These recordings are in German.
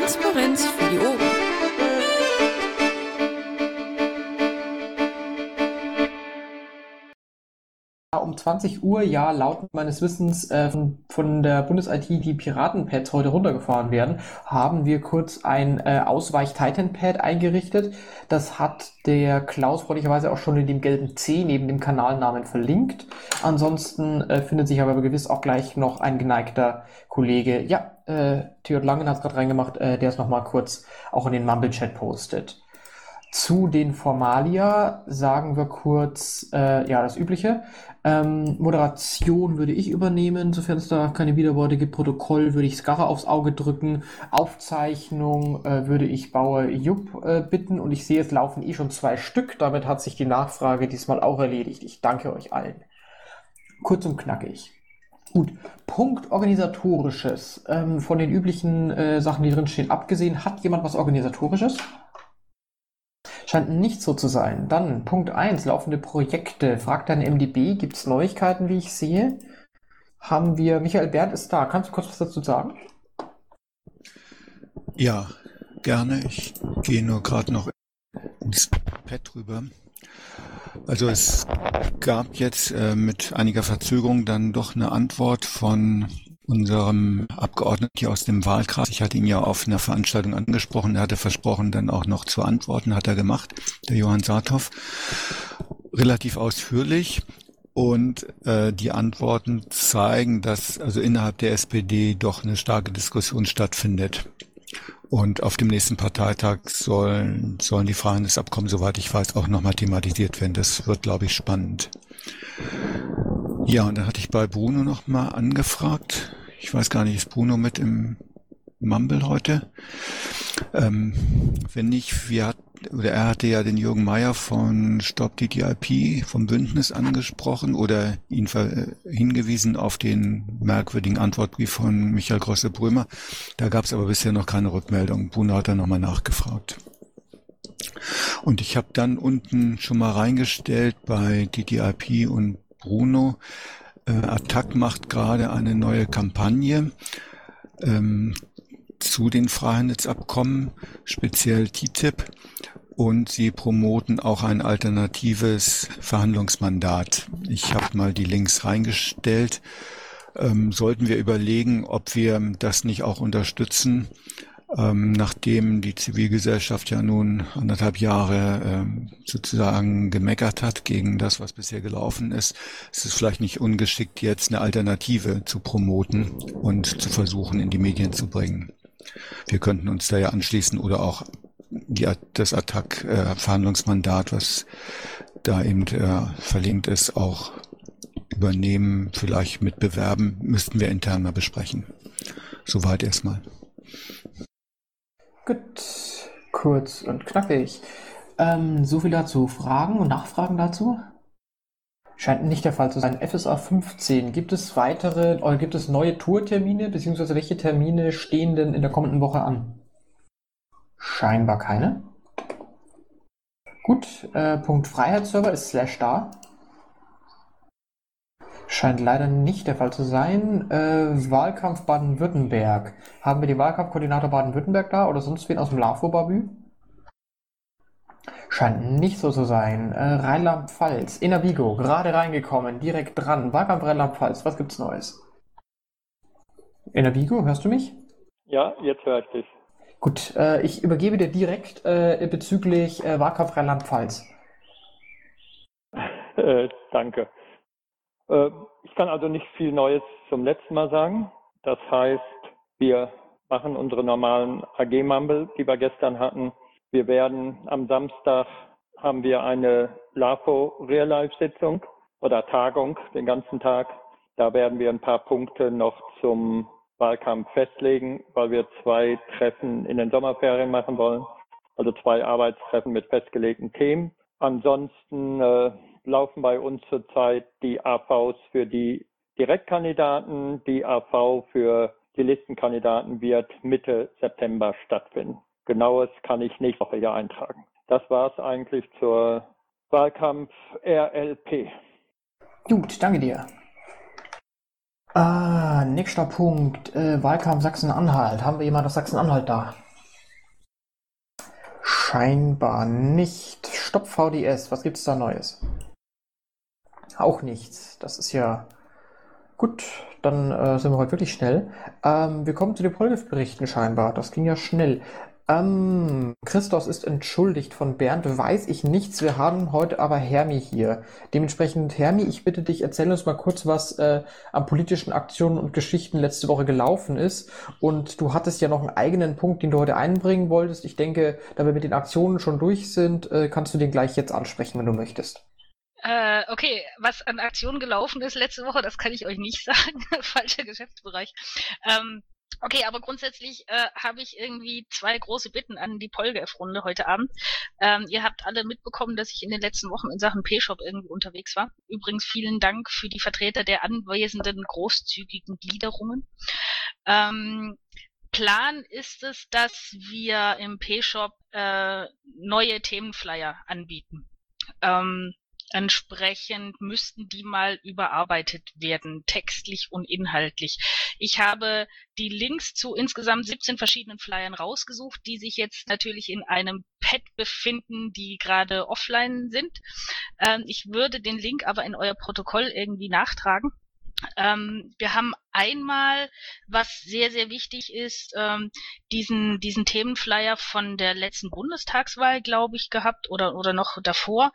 Transparenz für die Ohren. um 20 Uhr ja laut meines Wissens äh, von, von der Bundes-IT die Piraten-Pads heute runtergefahren werden, haben wir kurz ein äh, Ausweich-Titan-Pad eingerichtet. Das hat der Klaus freundlicherweise auch schon in dem gelben C neben dem Kanalnamen verlinkt. Ansonsten äh, findet sich aber gewiss auch gleich noch ein geneigter Kollege. Ja, äh, Theod Langen hat es gerade reingemacht, äh, der es nochmal kurz auch in den Mumble-Chat postet. Zu den Formalia sagen wir kurz, äh, ja, das Übliche. Ähm, Moderation würde ich übernehmen, sofern es da keine Widerworte gibt. Protokoll würde ich Skarre aufs Auge drücken. Aufzeichnung äh, würde ich Bauer Jupp äh, bitten. Und ich sehe, es laufen eh schon zwei Stück. Damit hat sich die Nachfrage diesmal auch erledigt. Ich danke euch allen. Kurz und knackig. Gut, Punkt organisatorisches. Ähm, von den üblichen äh, Sachen, die drin stehen, abgesehen, hat jemand was organisatorisches? Scheint nicht so zu sein. Dann Punkt 1, laufende Projekte. Fragt dein MDB, gibt es Neuigkeiten, wie ich sehe? Haben wir, Michael Bert ist da. Kannst du kurz was dazu sagen? Ja, gerne. Ich gehe nur gerade noch ins Pad rüber. Also es gab jetzt äh, mit einiger Verzögerung dann doch eine Antwort von unserem Abgeordneten hier aus dem Wahlkreis. Ich hatte ihn ja auf einer Veranstaltung angesprochen. Er hatte versprochen, dann auch noch zu antworten, hat er gemacht, der Johann Saathoff. Relativ ausführlich. Und äh, die Antworten zeigen, dass also innerhalb der SPD doch eine starke Diskussion stattfindet. Und auf dem nächsten Parteitag sollen, sollen die Freihandelsabkommen, soweit ich weiß, auch nochmal thematisiert werden. Das wird, glaube ich, spannend. Ja, und dann hatte ich bei Bruno nochmal angefragt, ich weiß gar nicht, ist Bruno mit im Mumble heute? Ähm, wenn nicht, wir hat, oder er hatte ja den Jürgen Meyer von Stop DDIP vom Bündnis angesprochen oder ihn ver, hingewiesen auf den merkwürdigen Antwortbrief von Michael Grosse-Brömer. Da gab es aber bisher noch keine Rückmeldung. Bruno hat da nochmal nachgefragt. Und ich habe dann unten schon mal reingestellt bei DDIP und Bruno, äh, Attac macht gerade eine neue Kampagne ähm, zu den Freihandelsabkommen, speziell TTIP. Und sie promoten auch ein alternatives Verhandlungsmandat. Ich habe mal die Links reingestellt. Ähm, sollten wir überlegen, ob wir das nicht auch unterstützen, ähm, nachdem die Zivilgesellschaft ja nun anderthalb Jahre ähm, sozusagen gemeckert hat gegen das, was bisher gelaufen ist, ist es vielleicht nicht ungeschickt, jetzt eine Alternative zu promoten und zu versuchen, in die Medien zu bringen. Wir könnten uns da ja anschließen oder auch die, das Attac-Verhandlungsmandat, äh, was da eben äh, verlinkt ist, auch übernehmen, vielleicht mit bewerben, müssten wir intern mal besprechen. Soweit erstmal. Gut, kurz und knackig. Ähm, so viel dazu. Fragen und Nachfragen dazu? Scheint nicht der Fall zu sein. FSA 15. Gibt es weitere oder gibt es neue Tourtermine, beziehungsweise welche Termine stehen denn in der kommenden Woche an? Scheinbar keine. Gut, äh, Punkt Freiheitsserver ist Slash da. Scheint leider nicht der Fall zu sein. Äh, Wahlkampf Baden-Württemberg. Haben wir die Wahlkampfkoordinator Baden-Württemberg da oder sonst wen aus dem LAFO-Babü? Scheint nicht so zu sein. Äh, Rheinland-Pfalz, Innervigo, gerade reingekommen, direkt dran. Wahlkampf Rheinland-Pfalz, was gibt's Neues? Innervigo, hörst du mich? Ja, jetzt höre ich dich. Gut, äh, ich übergebe dir direkt äh, bezüglich äh, Wahlkampf Rheinland-Pfalz. Äh, danke. Äh, ich kann also nicht viel Neues zum letzten Mal sagen. Das heißt, wir machen unsere normalen AG-Mumble, die wir gestern hatten. Wir werden am Samstag haben wir eine LAFO Real Life Sitzung oder Tagung den ganzen Tag. Da werden wir ein paar Punkte noch zum Wahlkampf festlegen, weil wir zwei Treffen in den Sommerferien machen wollen. Also zwei Arbeitstreffen mit festgelegten Themen. Ansonsten äh, laufen bei uns zurzeit die AVs für die Direktkandidaten. Die AV für die Listenkandidaten wird Mitte September stattfinden. Genaues kann ich nächste Woche hier eintragen. Das war es eigentlich zur Wahlkampf RLP. Gut, danke dir. Ah, nächster Punkt. Äh, Wahlkampf Sachsen-Anhalt. Haben wir jemand aus Sachsen-Anhalt da? Scheinbar nicht. Stopp VDS, was gibt's da Neues? Auch nichts. Das ist ja gut. Dann äh, sind wir heute wirklich schnell. Ähm, wir kommen zu den Polgef-Berichten scheinbar. Das ging ja schnell. Ähm, Christos ist entschuldigt. Von Bernd weiß ich nichts. Wir haben heute aber Hermi hier. Dementsprechend, Hermi, ich bitte dich, erzähl uns mal kurz, was äh, an politischen Aktionen und Geschichten letzte Woche gelaufen ist. Und du hattest ja noch einen eigenen Punkt, den du heute einbringen wolltest. Ich denke, da wir mit den Aktionen schon durch sind, äh, kannst du den gleich jetzt ansprechen, wenn du möchtest. Äh, okay, was an Aktionen gelaufen ist letzte Woche, das kann ich euch nicht sagen. Falscher Geschäftsbereich. Ähm, Okay, aber grundsätzlich äh, habe ich irgendwie zwei große Bitten an die Polgef-Runde heute Abend. Ähm, ihr habt alle mitbekommen, dass ich in den letzten Wochen in Sachen P-Shop irgendwie unterwegs war. Übrigens vielen Dank für die Vertreter der anwesenden großzügigen Gliederungen. Ähm, Plan ist es, dass wir im P-Shop äh, neue Themenflyer anbieten. Ähm, Entsprechend müssten die mal überarbeitet werden, textlich und inhaltlich. Ich habe die Links zu insgesamt 17 verschiedenen Flyern rausgesucht, die sich jetzt natürlich in einem Pad befinden, die gerade offline sind. Ähm, ich würde den Link aber in euer Protokoll irgendwie nachtragen. Ähm, wir haben einmal, was sehr, sehr wichtig ist, ähm, diesen, diesen Themenflyer von der letzten Bundestagswahl, glaube ich, gehabt oder, oder noch davor,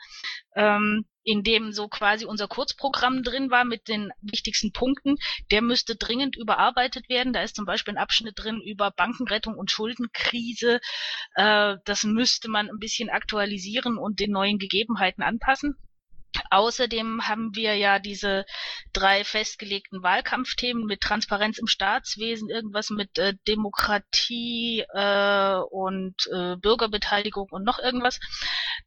ähm, in dem so quasi unser Kurzprogramm drin war mit den wichtigsten Punkten. Der müsste dringend überarbeitet werden. Da ist zum Beispiel ein Abschnitt drin über Bankenrettung und Schuldenkrise. Äh, das müsste man ein bisschen aktualisieren und den neuen Gegebenheiten anpassen. Außerdem haben wir ja diese drei festgelegten Wahlkampfthemen mit Transparenz im Staatswesen, irgendwas mit äh, Demokratie äh, und äh, Bürgerbeteiligung und noch irgendwas.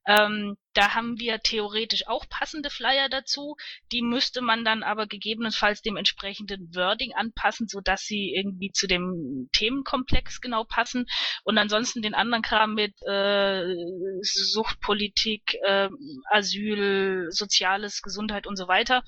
Ähm, da haben wir theoretisch auch passende Flyer dazu. Die müsste man dann aber gegebenenfalls dem entsprechenden Wording anpassen, sodass sie irgendwie zu dem Themenkomplex genau passen. Und ansonsten den anderen Kram mit äh, Suchtpolitik, äh, Asyl, Soziales, Gesundheit und so weiter,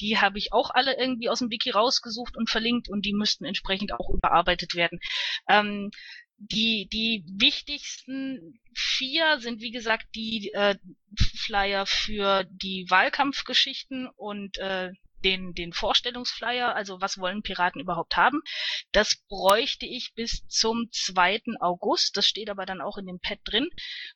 die habe ich auch alle irgendwie aus dem Wiki rausgesucht und verlinkt und die müssten entsprechend auch überarbeitet werden. Ähm, die, die wichtigsten vier sind, wie gesagt, die äh, Flyer für die Wahlkampfgeschichten und äh, den, den Vorstellungsflyer, also was wollen Piraten überhaupt haben. Das bräuchte ich bis zum 2. August. Das steht aber dann auch in dem Pad drin.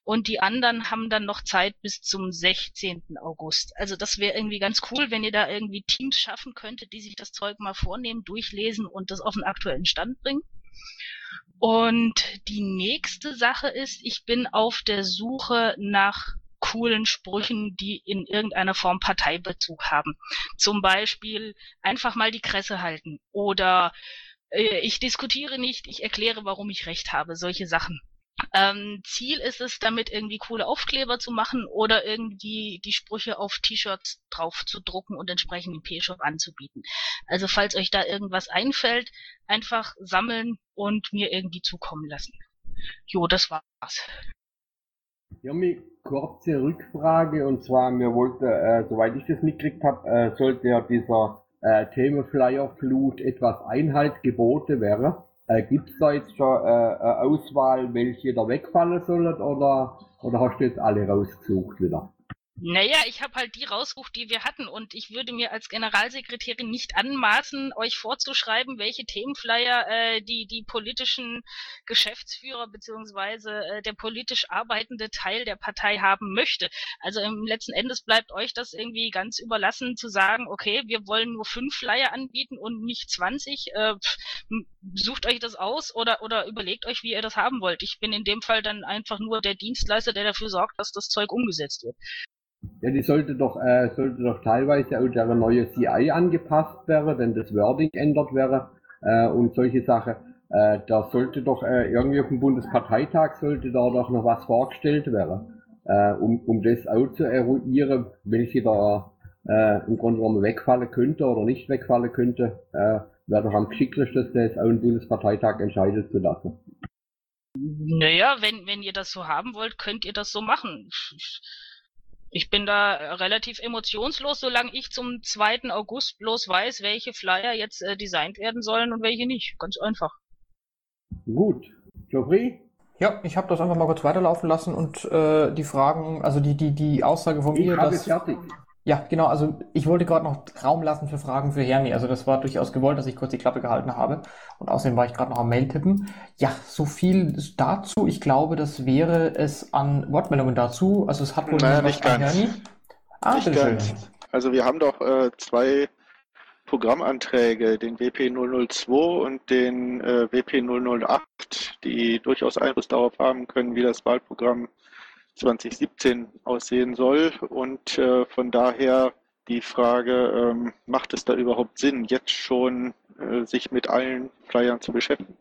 Und die anderen haben dann noch Zeit bis zum 16. August. Also das wäre irgendwie ganz cool, wenn ihr da irgendwie Teams schaffen könntet, die sich das Zeug mal vornehmen, durchlesen und das auf den aktuellen Stand bringen. Und die nächste Sache ist, ich bin auf der Suche nach coolen Sprüchen, die in irgendeiner Form Parteibezug haben. Zum Beispiel einfach mal die Kresse halten oder äh, ich diskutiere nicht, ich erkläre, warum ich recht habe. Solche Sachen. Ähm, Ziel ist es, damit irgendwie coole Aufkleber zu machen oder irgendwie die Sprüche auf T-Shirts drauf zu drucken und entsprechend im P-Shop anzubieten. Also falls euch da irgendwas einfällt, einfach sammeln und mir irgendwie zukommen lassen. Jo, das war's. Ja, mir kurze Rückfrage und zwar, mir wollte, äh, soweit ich das mitgekriegt habe, äh, sollte ja dieser äh, Themaflyer Flut etwas Einhalt geboten werden. Äh, Gibt es da jetzt schon äh, eine Auswahl, welche da wegfallen sollen oder, oder hast du jetzt alle rausgesucht wieder? Naja, ich habe halt die rausgesucht, die wir hatten und ich würde mir als Generalsekretärin nicht anmaßen, euch vorzuschreiben, welche Themenflyer äh, die, die politischen Geschäftsführer beziehungsweise äh, der politisch arbeitende Teil der Partei haben möchte. Also im letzten Endes bleibt euch das irgendwie ganz überlassen zu sagen, okay, wir wollen nur fünf Flyer anbieten und nicht 20. Äh, sucht euch das aus oder, oder überlegt euch, wie ihr das haben wollt. Ich bin in dem Fall dann einfach nur der Dienstleister, der dafür sorgt, dass das Zeug umgesetzt wird. Ja, die sollte doch, äh, sollte doch teilweise auch der neue CI angepasst werden, wenn das Wording ändert wäre äh, und solche Sachen. Äh, da sollte doch äh, irgendwie auf dem Bundesparteitag sollte da doch noch was vorgestellt werden, äh, um, um das auch zu eruieren, welche da äh, im Grunde genommen wegfallen könnte oder nicht wegfallen könnte. Äh, wäre doch am geschicktesten, das auch im Bundesparteitag entscheiden zu lassen. Naja, wenn, wenn ihr das so haben wollt, könnt ihr das so machen. Ich bin da relativ emotionslos, solange ich zum 2. August bloß weiß, welche Flyer jetzt äh, designt werden sollen und welche nicht. Ganz einfach. Gut. Geoffrey? Ja, ich habe das einfach mal kurz weiterlaufen lassen und äh, die Fragen, also die, die, die Aussage von Ich mir, habe dass. fertig. Ja, genau, also ich wollte gerade noch Raum lassen für Fragen für Hermi. Also das war durchaus gewollt, dass ich kurz die Klappe gehalten habe. Und außerdem war ich gerade noch am Mail tippen. Ja, so viel dazu. Ich glaube, das wäre es an Wortmeldungen dazu. Also es hat wohl Naja, was nicht an ganz. Hermi. Ah, Nicht ganz. Also wir haben doch äh, zwei Programmanträge, den WP 002 und den äh, WP 008, die durchaus Einfluss darauf haben können, wie das Wahlprogramm 2017 aussehen soll. Und äh, von daher die Frage, ähm, macht es da überhaupt Sinn, jetzt schon äh, sich mit allen Flyern zu beschäftigen?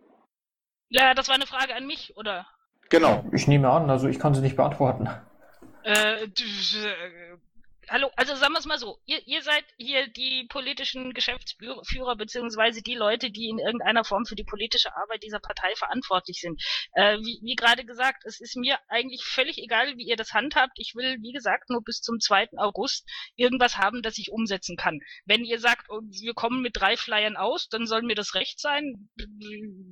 Ja, das war eine Frage an mich, oder? Genau. Ich nehme an, also ich kann sie nicht beantworten. Äh, äh, hallo, also sagen wir es mal so, ihr, ihr seid hier die politischen Geschäftsführer beziehungsweise die Leute, die in irgendeiner Form für die politische Arbeit dieser Partei verantwortlich sind. Äh, wie, wie gerade gesagt, es ist mir eigentlich völlig egal, wie ihr das handhabt. Ich will, wie gesagt, nur bis zum 2. August irgendwas haben, das ich umsetzen kann. Wenn ihr sagt, oh, wir kommen mit drei Flyern aus, dann soll mir das recht sein.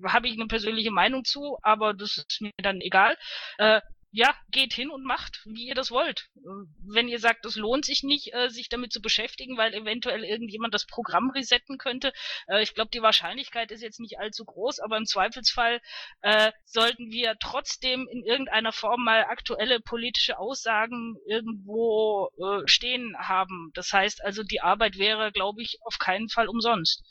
Habe ich eine persönliche Meinung zu, aber das ist mir dann egal. Äh, ja, geht hin und macht, wie ihr das wollt. Äh, Wenn ihr sagt, es lohnt sich nicht, äh, sich damit zu beschäftigen, weil eventuell irgendjemand das Programm resetten könnte, äh, ich glaube, die Wahrscheinlichkeit ist jetzt nicht allzu groß, aber im Zweifelsfall äh, sollten wir trotzdem in irgendeiner Form mal aktuelle politische Aussagen irgendwo äh, stehen haben. Das heißt also, die Arbeit wäre, glaube ich, auf keinen Fall umsonst.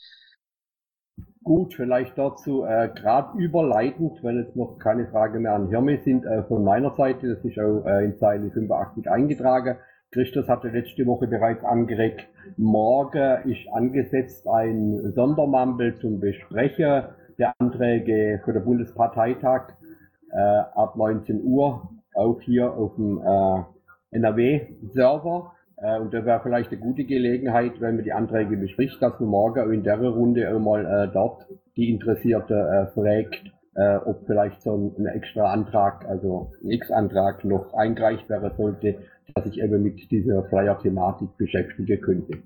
Gut, vielleicht dazu äh, gerade überleitend, wenn jetzt noch keine Frage mehr an Hirme sind, äh, von meiner Seite, das ist auch äh, in Zeile 85 eingetragen. Christus hatte letzte Woche bereits angeregt, morgen ist angesetzt ein Sondermampel zum Besprechen der Anträge für den Bundesparteitag äh, ab 19 Uhr, auch hier auf dem äh, NRW-Server. Äh, und da wäre vielleicht eine gute Gelegenheit, wenn man die Anträge bespricht, dass man morgen in der Runde auch mal äh, dort die Interessierte äh, fragt, äh, ob vielleicht so ein, ein extra Antrag, also ein X-Antrag noch eingereicht werden sollte, dass ich eben mit dieser Flyer-Thematik beschäftigen könnte.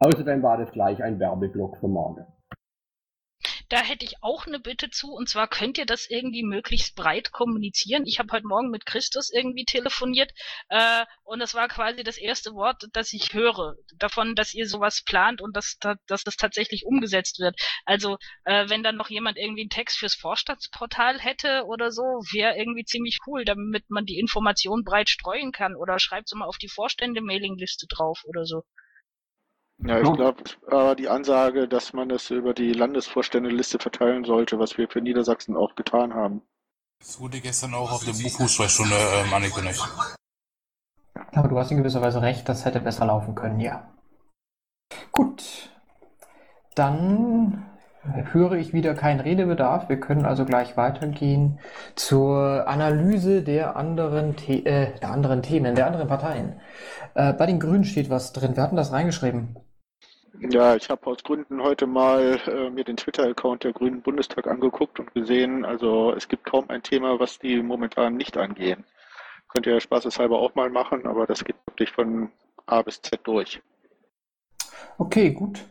Außerdem war das gleich ein Werbeblock für morgen. Da hätte ich auch eine Bitte zu, und zwar könnt ihr das irgendwie möglichst breit kommunizieren. Ich habe heute Morgen mit Christus irgendwie telefoniert äh, und das war quasi das erste Wort, das ich höre, davon, dass ihr sowas plant und dass, da- dass das tatsächlich umgesetzt wird. Also äh, wenn dann noch jemand irgendwie einen Text fürs Vorstadtsportal hätte oder so, wäre irgendwie ziemlich cool, damit man die Information breit streuen kann oder schreibt so mal auf die Vorstände-Mailingliste drauf oder so. Ja, ich glaube, die Ansage, dass man es über die Landesvorständeliste verteilen sollte, was wir für Niedersachsen auch getan haben. Das wurde gestern auch auf der Buchfußballstunde ähm, angekündigt. Aber du hast in gewisser Weise recht, das hätte besser laufen können, ja. Gut. Dann höre ich wieder keinen Redebedarf. Wir können also gleich weitergehen zur Analyse der anderen, The äh, der anderen Themen, der anderen Parteien. Äh, bei den Grünen steht was drin. Wir hatten das reingeschrieben. Ja, ich habe aus Gründen heute mal äh, mir den Twitter-Account der Grünen Bundestag angeguckt und gesehen, also es gibt kaum ein Thema, was die momentan nicht angehen. Könnt ihr spaßeshalber auch mal machen, aber das geht wirklich von A bis Z durch. Okay, gut.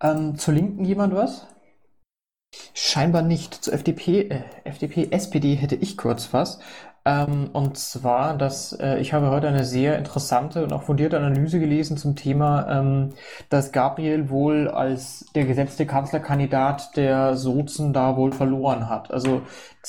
Ähm, zur Linken jemand was? Scheinbar nicht. Zur FDP, äh, FDP, SPD hätte ich kurz was. Ähm, und zwar, dass äh, ich habe heute eine sehr interessante und auch fundierte Analyse gelesen zum Thema, ähm, dass Gabriel wohl als der gesetzte Kanzlerkandidat der Sozen da wohl verloren hat. Also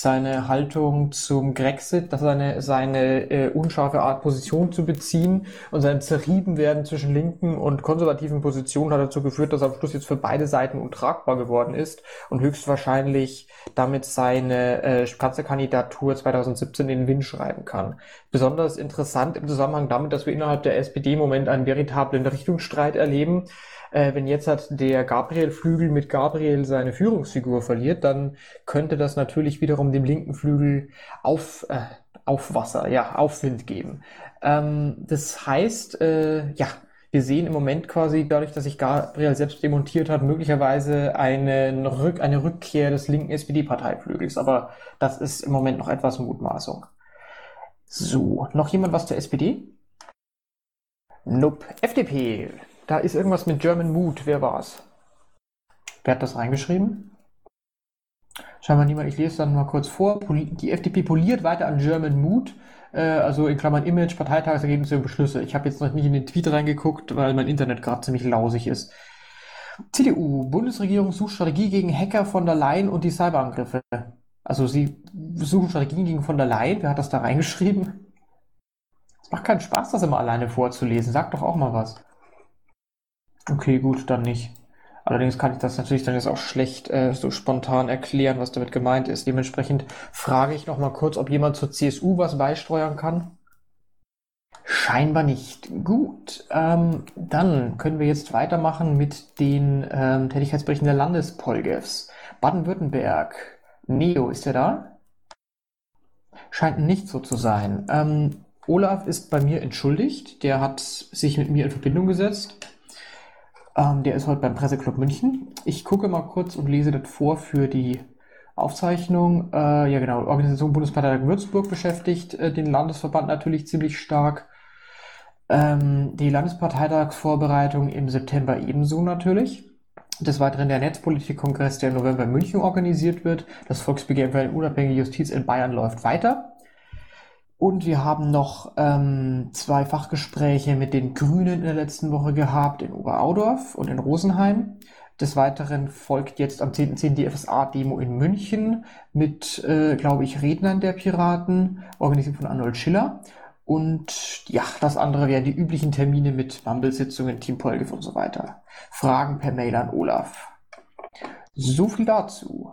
seine Haltung zum Grexit, dass seine, seine äh, unscharfe Art Position zu beziehen und sein Zerriebenwerden zwischen linken und konservativen Positionen hat dazu geführt, dass er am Schluss jetzt für beide Seiten untragbar geworden ist und höchstwahrscheinlich damit seine äh, Kanzlerkandidatur 2017 in den Wind schreiben kann. Besonders interessant im Zusammenhang damit, dass wir innerhalb der SPD im Moment einen veritablen Richtungsstreit erleben. Äh, wenn jetzt hat der Gabriel-Flügel mit Gabriel seine Führungsfigur verliert, dann könnte das natürlich wiederum dem linken Flügel auf, äh, Aufwasser, ja, Aufwind geben. Ähm, das heißt, äh, ja, wir sehen im Moment quasi dadurch, dass sich Gabriel selbst demontiert hat, möglicherweise eine, Rück eine Rückkehr des linken SPD-Parteiflügels. Aber das ist im Moment noch etwas Mutmaßung. So, noch jemand was zur SPD? Nope. FDP. Da ist irgendwas mit German Mood. Wer war's? Wer hat das reingeschrieben? Scheinbar niemand. Ich lese dann mal kurz vor. Die FDP poliert weiter an German Mood, äh, also in Klammern Image, Parteitagsergebnisse und Beschlüsse. Ich habe jetzt noch nicht in den Tweet reingeguckt, weil mein Internet gerade ziemlich lausig ist. CDU, Bundesregierung sucht Strategie gegen Hacker von der Leyen und die Cyberangriffe. Also sie suchen Strategien gegen von der Leyen. Wer hat das da reingeschrieben? Es macht keinen Spaß, das immer alleine vorzulesen. Sag doch auch mal was. Okay, gut, dann nicht. Allerdings kann ich das natürlich dann jetzt auch schlecht äh, so spontan erklären, was damit gemeint ist. Dementsprechend frage ich noch mal kurz, ob jemand zur CSU was beisteuern kann. Scheinbar nicht. Gut, ähm, dann können wir jetzt weitermachen mit den ähm, Tätigkeitsberichten der Landespolgefs. Baden-Württemberg. Neo, ist er da? Scheint nicht so zu sein. Ähm, Olaf ist bei mir entschuldigt. Der hat sich mit mir in Verbindung gesetzt. Ähm, der ist heute beim Presseclub München. Ich gucke mal kurz und lese das vor für die Aufzeichnung. Äh, ja, genau. Organisation Bundesparteitag Würzburg beschäftigt äh, den Landesverband natürlich ziemlich stark. Ähm, die Landesparteitagsvorbereitung im September ebenso natürlich. Des Weiteren der Netzpolitikkongress, der im November in München organisiert wird. Das Volksbegehren für eine unabhängige Justiz in Bayern läuft weiter. Und wir haben noch ähm, zwei Fachgespräche mit den Grünen in der letzten Woche gehabt in Oberaudorf und in Rosenheim. Des Weiteren folgt jetzt am 10.10. .10. die FSA-Demo in München mit, äh, glaube ich, Rednern der Piraten, organisiert von Arnold Schiller. Und ja, das andere wären die üblichen Termine mit Mumble-Sitzungen, Team Polgif und so weiter. Fragen per Mail an Olaf. So viel dazu.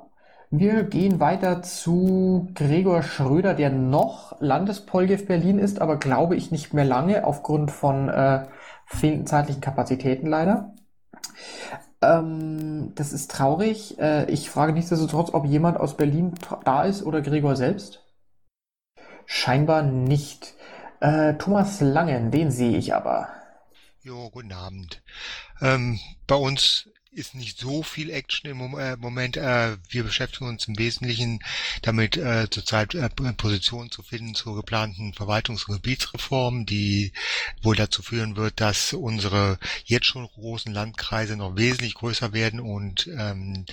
Wir gehen weiter zu Gregor Schröder, der noch Landespolgef Berlin ist, aber glaube ich nicht mehr lange aufgrund von äh, fehlenden zeitlichen Kapazitäten leider. Ähm, das ist traurig. Äh, ich frage nichtsdestotrotz, ob jemand aus Berlin da ist oder Gregor selbst. Scheinbar nicht. Äh, Thomas Langen, den sehe ich aber. Jo, guten Abend. Ähm, bei uns ist nicht so viel Action im äh, Moment. Äh, wir beschäftigen uns im Wesentlichen damit, äh, zurzeit Positionen zu finden zur geplanten Verwaltungs- und Gebietsreform, die wohl dazu führen wird, dass unsere jetzt schon großen Landkreise noch wesentlich größer werden und ähm,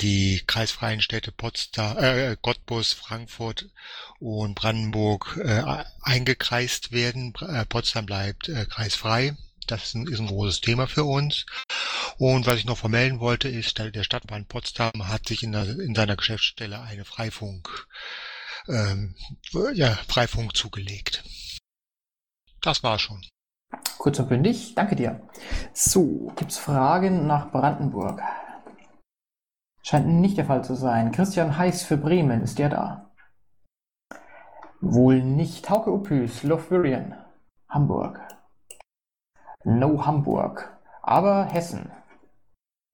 die kreisfreien Städte Potsdam, äh, Cottbus, Frankfurt und Brandenburg eingekreist werden. Potsdam bleibt kreisfrei. Das ist ein, ist ein großes Thema für uns. Und was ich noch vermelden wollte, ist, der Stadtbahn Potsdam hat sich in, der, in seiner Geschäftsstelle eine Freifunk, ähm, ja, Freifunk zugelegt. Das war schon. Kurz und bündig, danke dir. So, gibt's Fragen nach Brandenburg? Scheint nicht der Fall zu sein. Christian Heiß für Bremen, ist der da? Wohl nicht. Hauke Upüs, Lothlorien, Hamburg. No Hamburg, aber Hessen.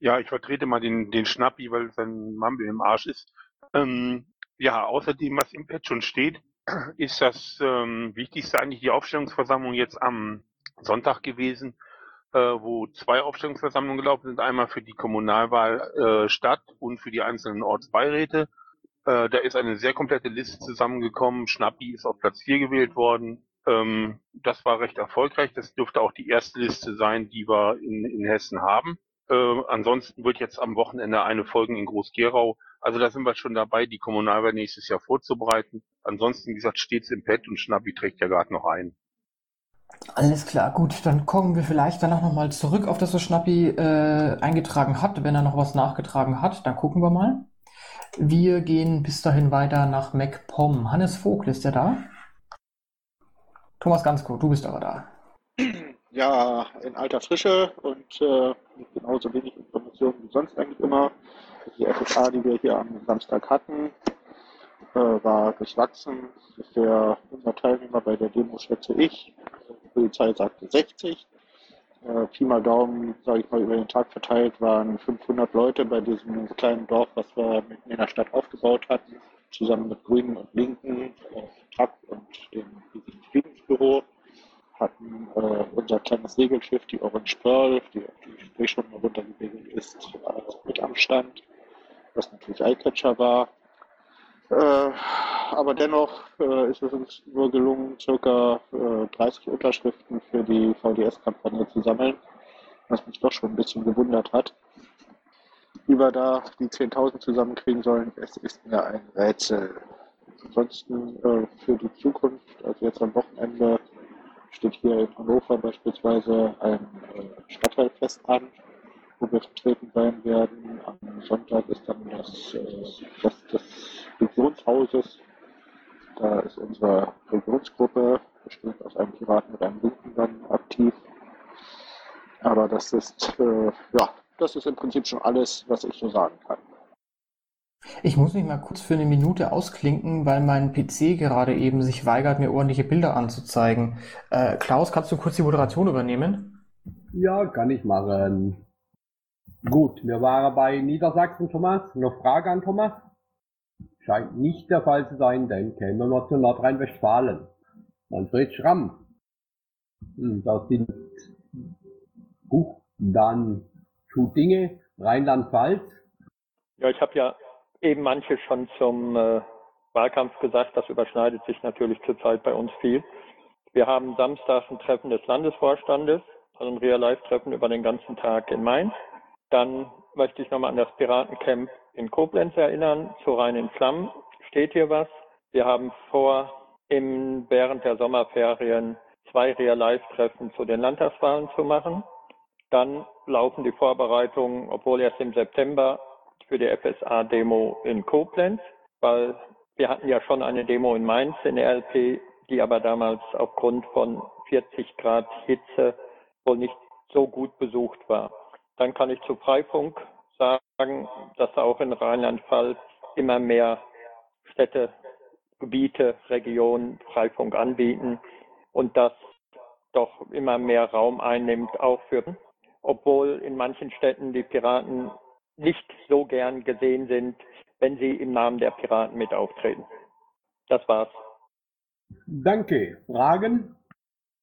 Ja, ich vertrete mal den, den Schnappi, weil sein Mumble im Arsch ist. Ähm, ja, außerdem, was im Pad schon steht, ist das ähm, Wichtigste eigentlich die Aufstellungsversammlung jetzt am Sonntag gewesen, äh, wo zwei Aufstellungsversammlungen gelaufen sind. Einmal für die Kommunalwahl äh, Stadt und für die einzelnen Ortsbeiräte. Äh, da ist eine sehr komplette Liste zusammengekommen. Schnappi ist auf Platz 4 gewählt worden. Ähm, das war recht erfolgreich. Das dürfte auch die erste Liste sein, die wir in, in Hessen haben. Äh, ansonsten wird jetzt am Wochenende eine folgen in Groß-Gerau. Also da sind wir schon dabei, die Kommunalwahl nächstes Jahr vorzubereiten. Ansonsten, wie gesagt, steht's im Pad und Schnappi trägt ja gerade noch ein. Alles klar, gut, dann kommen wir vielleicht danach nochmal zurück auf das, was Schnappi äh, eingetragen hat. Wenn er noch was nachgetragen hat, dann gucken wir mal. Wir gehen bis dahin weiter nach MacPom. Hannes Vogel, ist der da? Thomas Gansko, du bist aber da. Ja, in alter Frische und äh, genauso wenig Informationen wie sonst eigentlich immer. Die FFA, die wir hier am Samstag hatten, äh, war durchwachsen. Der, unser Teilnehmer bei der Demo schätze ich. Die Polizei sagte 60. Äh, Pi mal Daumen, sage ich mal, über den Tag verteilt waren 500 Leute bei diesem kleinen Dorf, was wir mitten in der Stadt aufgebaut hatten, zusammen mit Grünen und Linken, äh, TAP und dem Friedensbüro hatten äh, unser kleines Segelschiff, die Orange Pearl, die, die eh schon runtergeregelt ist, also mit am Stand, was natürlich Eyecatcher war. Äh, aber dennoch äh, ist es uns nur gelungen, circa äh, 30 Unterschriften für die VDS-Kampagne zu sammeln, was mich doch schon ein bisschen gewundert hat. Wie wir da die 10.000 zusammenkriegen sollen, es ist mir ein Rätsel. Ansonsten äh, für die Zukunft, also jetzt am Wochenende steht hier in Hannover beispielsweise ein äh, Stadtteilfest an, wo wir vertreten sein werden. Am Sonntag ist dann das äh, Fest des Regionshauses. Da ist unsere Regionsgruppe, bestehend aus einem Piraten mit einem Linken dann aktiv. Aber das ist, äh, ja, das ist im Prinzip schon alles, was ich so sagen kann. Ich muss mich mal kurz für eine Minute ausklinken, weil mein PC gerade eben sich weigert, mir ordentliche Bilder anzuzeigen. Äh, Klaus, kannst du kurz die Moderation übernehmen? Ja, kann ich machen. Gut, wir waren bei Niedersachsen, Thomas. Noch Frage an Thomas? Scheint nicht der Fall zu sein, denn kämen wir zu Nordrhein-Westfalen. Manfred Schramm. Hm, das sind gut, dann Dinge, Rheinland-Pfalz. Ja, ich habe ja eben manche schon zum äh, Wahlkampf gesagt, das überschneidet sich natürlich zurzeit bei uns viel. Wir haben Samstag ein Treffen des Landesvorstandes, also ein Real-Life-Treffen über den ganzen Tag in Mainz. Dann möchte ich nochmal an das Piratencamp in Koblenz erinnern, zu Rhein in Flammen steht hier was. Wir haben vor, im, während der Sommerferien zwei Real-Life-Treffen zu den Landtagswahlen zu machen. Dann laufen die Vorbereitungen, obwohl erst im September, für die FSA-Demo in Koblenz, weil wir hatten ja schon eine Demo in Mainz in der LP, die aber damals aufgrund von 40 Grad Hitze wohl nicht so gut besucht war. Dann kann ich zu Freifunk sagen, dass auch in Rheinland-Pfalz immer mehr Städte, Gebiete, Regionen Freifunk anbieten und das doch immer mehr Raum einnimmt, auch für, obwohl in manchen Städten die Piraten nicht so gern gesehen sind, wenn sie im Namen der Piraten mit auftreten. Das war's. Danke. Fragen?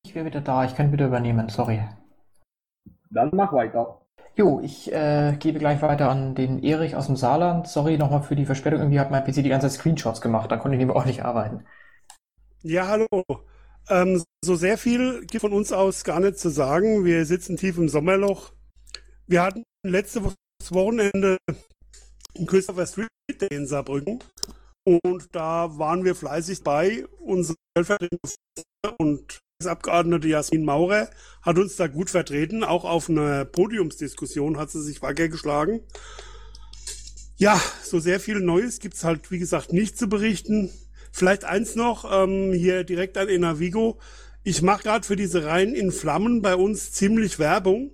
Ich wäre wieder da, ich kann wieder übernehmen, sorry. Dann mach weiter. Jo, ich äh, gebe gleich weiter an den Erich aus dem Saarland. Sorry nochmal für die Verspätung. Irgendwie hat mein PC die ganze Zeit Screenshots gemacht, dann konnte ich nicht mehr ordentlich arbeiten. Ja, hallo. Ähm, so sehr viel gibt von uns aus gar nicht zu sagen. Wir sitzen tief im Sommerloch. Wir hatten letzte Woche das Wochenende im Christopher Street Day in Saarbrücken und da waren wir fleißig bei. Unsere und Abgeordnete Jasmin Maurer hat uns da gut vertreten. Auch auf einer Podiumsdiskussion hat sie sich wacker geschlagen. Ja, so sehr viel Neues gibt's halt, wie gesagt, nicht zu berichten. Vielleicht eins noch, ähm, hier direkt an Enavigo. Ich mache gerade für diese Reihen in Flammen bei uns ziemlich Werbung,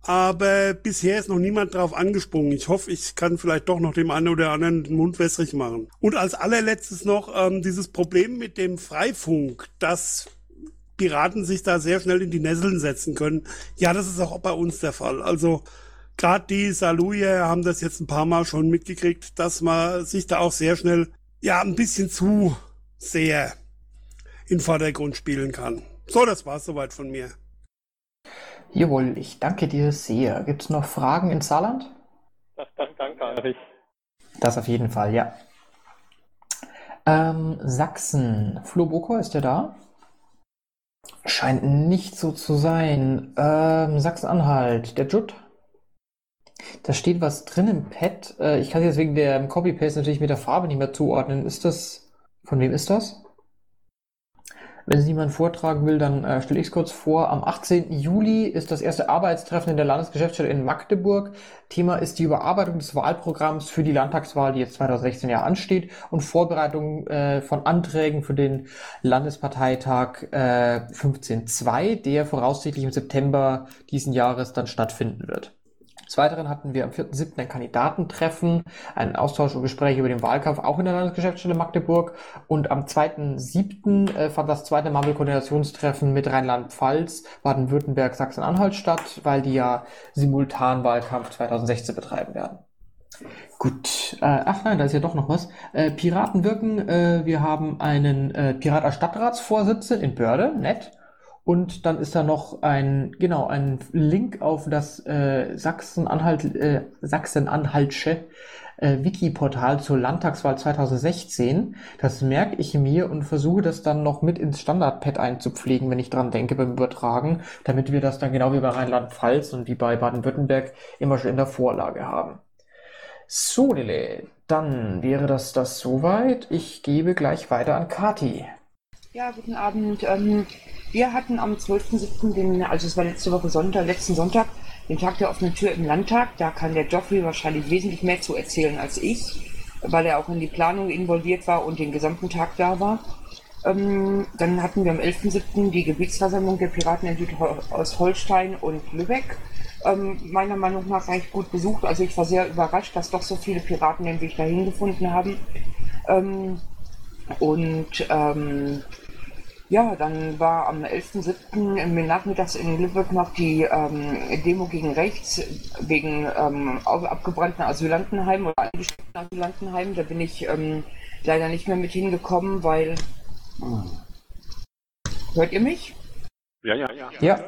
aber bisher ist noch niemand drauf angesprungen. Ich hoffe, ich kann vielleicht doch noch dem einen oder anderen den Mund wässrig machen. Und als allerletztes noch ähm, dieses Problem mit dem Freifunk, dass Piraten sich da sehr schnell in die Nesseln setzen können. Ja, das ist auch bei uns der Fall. Also gerade die Saluja haben das jetzt ein paar Mal schon mitgekriegt, dass man sich da auch sehr schnell ja ein bisschen zu sehr in Vordergrund spielen kann. So, das war's soweit von mir. Jawohl, ich danke dir sehr. Gibt es noch Fragen in Saarland? Das, das, danke, Erich. Das auf jeden Fall, ja. Ähm, Sachsen. Flo Boko, ist der da? Scheint nicht so zu sein. Ähm, Sachsen-Anhalt, der Jut. Da steht was drin im Pad. Äh, ich kann jetzt wegen der Copy-Paste natürlich mit der Farbe nicht mehr zuordnen. Ist das. Von wem ist das? Wenn es niemand vortragen will, dann äh, stelle ich es kurz vor. Am 18. Juli ist das erste Arbeitstreffen in der Landesgeschäftsstelle in Magdeburg. Thema ist die Überarbeitung des Wahlprogramms für die Landtagswahl, die jetzt 2016 ja ansteht, und Vorbereitung äh, von Anträgen für den Landesparteitag äh, 15.2, der voraussichtlich im September diesen Jahres dann stattfinden wird. Des Weiteren hatten wir am 4.7. ein Kandidatentreffen, einen Austausch und Gespräche über den Wahlkampf auch in der Landesgeschäftsstelle Magdeburg. Und am 2.7. Äh, fand das zweite Marvel-Koordinationstreffen mit Rheinland-Pfalz, Baden-Württemberg, Sachsen-Anhalt statt, weil die ja simultan Wahlkampf 2016 betreiben werden. Gut, äh, ach nein, da ist ja doch noch was. Äh, Piraten wirken, äh, wir haben einen äh, Pirater Stadtratsvorsitzenden in Börde, nett. Und dann ist da noch ein, genau, ein Link auf das äh, Sachsen-Anhalt, äh, Sachsen-Anhaltsche äh, Wiki-Portal zur Landtagswahl 2016. Das merke ich mir und versuche das dann noch mit ins Standardpad einzupflegen, wenn ich dran denke beim Übertragen, damit wir das dann genau wie bei Rheinland-Pfalz und wie bei Baden-Württemberg immer schon in der Vorlage haben. So, Lille, dann wäre das das soweit. Ich gebe gleich weiter an Kati. Ja, guten Abend. Ähm, wir hatten am 12.07., den, also es war letzte Woche Sonntag, letzten Sonntag, den Tag der offenen Tür im Landtag. Da kann der Geoffrey wahrscheinlich wesentlich mehr zu erzählen als ich, weil er auch in die Planung involviert war und den gesamten Tag da war. Ähm, dann hatten wir am 11.07. die Gebietsversammlung der Piraten in Südostholstein und Lübeck. Ähm, meiner Meinung nach recht gut besucht. Also ich war sehr überrascht, dass doch so viele Piraten den Weg dahin gefunden haben. Ähm, und ähm, ja, dann war am 11.07. nachmittags in Lübeck noch die ähm, Demo gegen rechts wegen ähm, abgebrannten Asylantenheimen oder eingesteckten Asylantenheimen. Da bin ich ähm, leider nicht mehr mit hingekommen, weil. Hm. Hört ihr mich? Ja, ja, ja. Ja.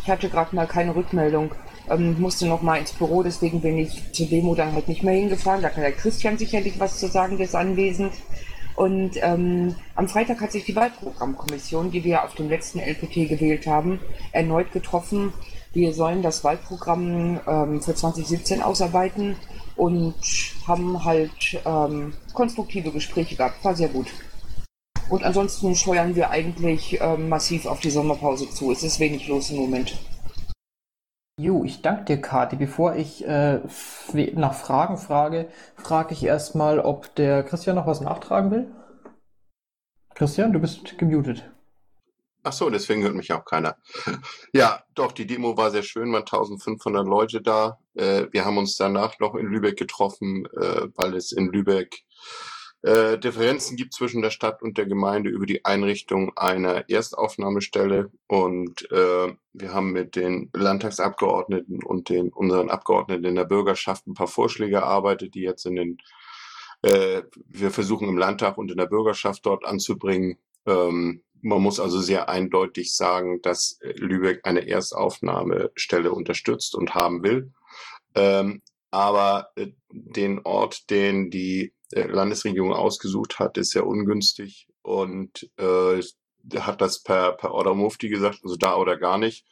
Ich hatte gerade mal keine Rückmeldung. Ähm, musste noch mal ins Büro, deswegen bin ich zur Demo dann halt nicht mehr hingefahren. Da kann der Christian sicherlich was zu sagen, der ist anwesend. Und ähm, am Freitag hat sich die Wahlprogrammkommission, die wir auf dem letzten LPT gewählt haben, erneut getroffen. Wir sollen das Wahlprogramm ähm, für 2017 ausarbeiten und haben halt ähm, konstruktive Gespräche gehabt. War sehr gut. Und ansonsten steuern wir eigentlich ähm, massiv auf die Sommerpause zu. Es ist wenig los im Moment. Jo, ich danke dir, Kati. Bevor ich äh, nach Fragen frage, frage ich erstmal, ob der Christian noch was nachtragen will. Christian, du bist gemutet. Ach so, deswegen hört mich auch keiner. Ja, doch, die Demo war sehr schön, waren 1500 Leute da. Äh, wir haben uns danach noch in Lübeck getroffen, äh, weil es in Lübeck äh, Differenzen gibt zwischen der Stadt und der Gemeinde über die Einrichtung einer Erstaufnahmestelle. Und äh, wir haben mit den Landtagsabgeordneten und den unseren Abgeordneten in der Bürgerschaft ein paar Vorschläge erarbeitet, die jetzt in den äh, wir versuchen im Landtag und in der Bürgerschaft dort anzubringen. Ähm, man muss also sehr eindeutig sagen, dass Lübeck eine Erstaufnahmestelle unterstützt und haben will. Ähm, aber äh, den Ort, den die äh, Landesregierung ausgesucht hat, ist sehr ungünstig und äh, hat das per, per Order Mufti gesagt, also da oder gar nicht,